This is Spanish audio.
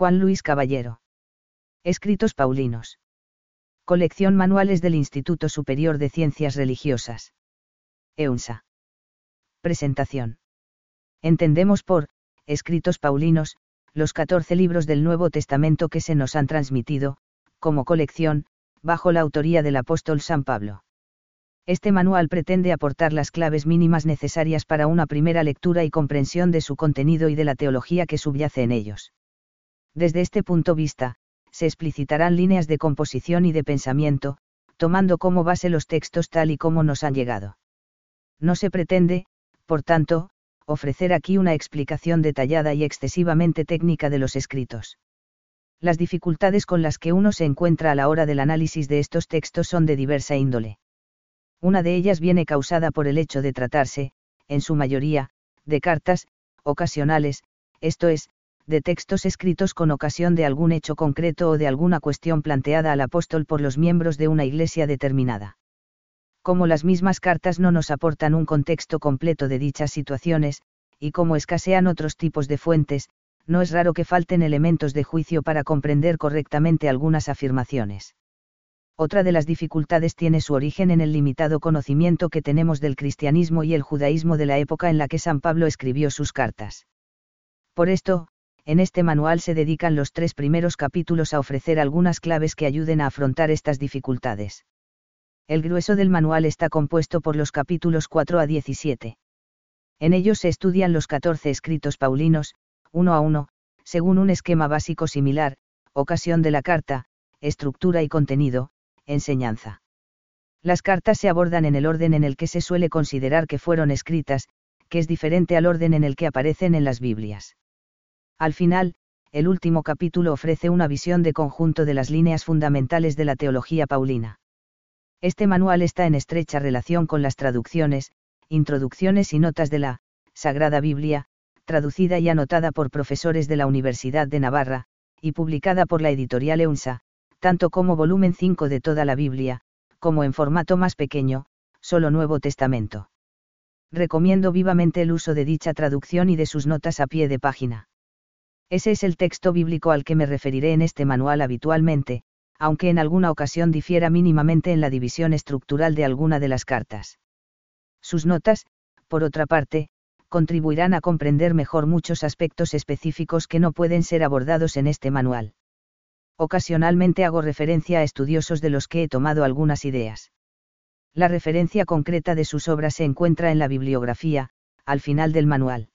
Juan Luis Caballero. Escritos Paulinos. Colección Manuales del Instituto Superior de Ciencias Religiosas. EUNSA. Presentación. Entendemos por, escritos Paulinos, los 14 libros del Nuevo Testamento que se nos han transmitido, como colección, bajo la autoría del apóstol San Pablo. Este manual pretende aportar las claves mínimas necesarias para una primera lectura y comprensión de su contenido y de la teología que subyace en ellos. Desde este punto de vista, se explicitarán líneas de composición y de pensamiento, tomando como base los textos tal y como nos han llegado. No se pretende, por tanto, ofrecer aquí una explicación detallada y excesivamente técnica de los escritos. Las dificultades con las que uno se encuentra a la hora del análisis de estos textos son de diversa índole. Una de ellas viene causada por el hecho de tratarse, en su mayoría, de cartas, ocasionales, esto es, de textos escritos con ocasión de algún hecho concreto o de alguna cuestión planteada al apóstol por los miembros de una iglesia determinada como las mismas cartas no nos aportan un contexto completo de dichas situaciones, y como escasean otros tipos de fuentes, no es raro que falten elementos de juicio para comprender correctamente algunas afirmaciones. Otra de las dificultades tiene su origen en el limitado conocimiento que tenemos del cristianismo y el judaísmo de la época en la que San Pablo escribió sus cartas. Por esto, en este manual se dedican los tres primeros capítulos a ofrecer algunas claves que ayuden a afrontar estas dificultades. El grueso del manual está compuesto por los capítulos 4 a 17. En ellos se estudian los 14 escritos paulinos, uno a uno, según un esquema básico similar, ocasión de la carta, estructura y contenido, enseñanza. Las cartas se abordan en el orden en el que se suele considerar que fueron escritas, que es diferente al orden en el que aparecen en las Biblias. Al final, el último capítulo ofrece una visión de conjunto de las líneas fundamentales de la teología paulina. Este manual está en estrecha relación con las traducciones, introducciones y notas de la Sagrada Biblia, traducida y anotada por profesores de la Universidad de Navarra, y publicada por la editorial EUNSA, tanto como volumen 5 de toda la Biblia, como en formato más pequeño, solo Nuevo Testamento. Recomiendo vivamente el uso de dicha traducción y de sus notas a pie de página. Ese es el texto bíblico al que me referiré en este manual habitualmente, aunque en alguna ocasión difiera mínimamente en la división estructural de alguna de las cartas. Sus notas, por otra parte, contribuirán a comprender mejor muchos aspectos específicos que no pueden ser abordados en este manual. Ocasionalmente hago referencia a estudiosos de los que he tomado algunas ideas. La referencia concreta de sus obras se encuentra en la bibliografía, al final del manual.